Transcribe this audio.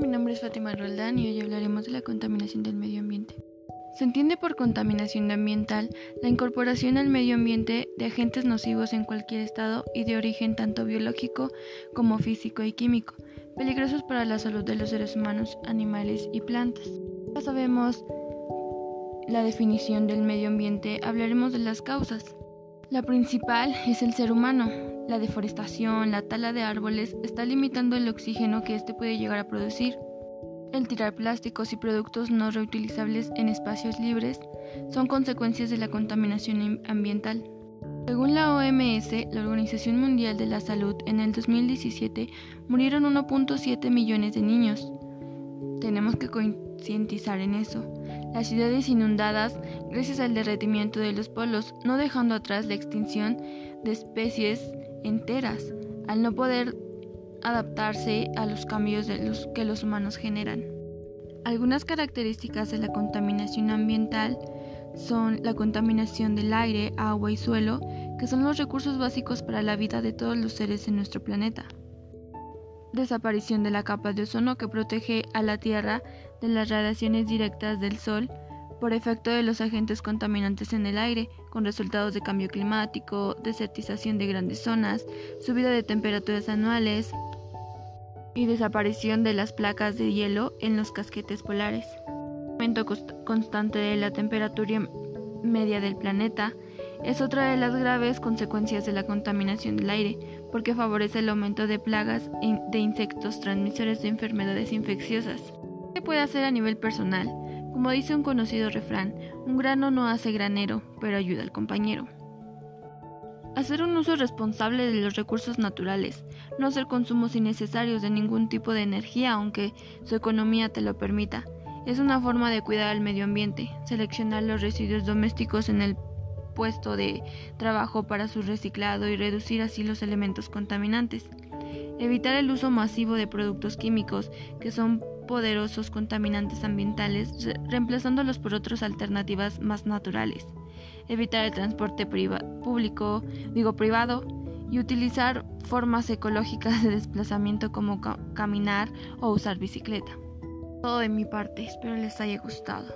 nombre es Fátima Roldán y hoy hablaremos de la contaminación del medio ambiente. Se entiende por contaminación ambiental la incorporación al medio ambiente de agentes nocivos en cualquier estado y de origen tanto biológico como físico y químico, peligrosos para la salud de los seres humanos, animales y plantas. Ya sabemos la definición del medio ambiente, hablaremos de las causas. La principal es el ser humano. La deforestación, la tala de árboles está limitando el oxígeno que éste puede llegar a producir. El tirar plásticos y productos no reutilizables en espacios libres son consecuencias de la contaminación ambiental. Según la OMS, la Organización Mundial de la Salud, en el 2017 murieron 1.7 millones de niños. Tenemos que concientizar en eso. Las ciudades inundadas gracias al derretimiento de los polos, no dejando atrás la extinción de especies enteras, al no poder adaptarse a los cambios que los humanos generan. Algunas características de la contaminación ambiental son la contaminación del aire, agua y suelo, que son los recursos básicos para la vida de todos los seres en nuestro planeta. Desaparición de la capa de ozono que protege a la Tierra de las radiaciones directas del Sol por efecto de los agentes contaminantes en el aire, con resultados de cambio climático, desertización de grandes zonas, subida de temperaturas anuales, y desaparición de las placas de hielo en los casquetes polares. Aumento constante de la temperatura media del planeta es otra de las graves consecuencias de la contaminación del aire, porque favorece el aumento de plagas de insectos transmisores de enfermedades infecciosas. ¿Qué puede hacer a nivel personal? Como dice un conocido refrán, un grano no hace granero, pero ayuda al compañero. Hacer un uso responsable de los recursos naturales, no hacer consumos innecesarios de ningún tipo de energía aunque su economía te lo permita, es una forma de cuidar al medio ambiente, seleccionar los residuos domésticos en el puesto de trabajo para su reciclado y reducir así los elementos contaminantes. Evitar el uso masivo de productos químicos que son poderosos contaminantes ambientales, reemplazándolos por otras alternativas más naturales evitar el transporte público, digo privado, y utilizar formas ecológicas de desplazamiento como caminar o usar bicicleta. Todo de mi parte, espero les haya gustado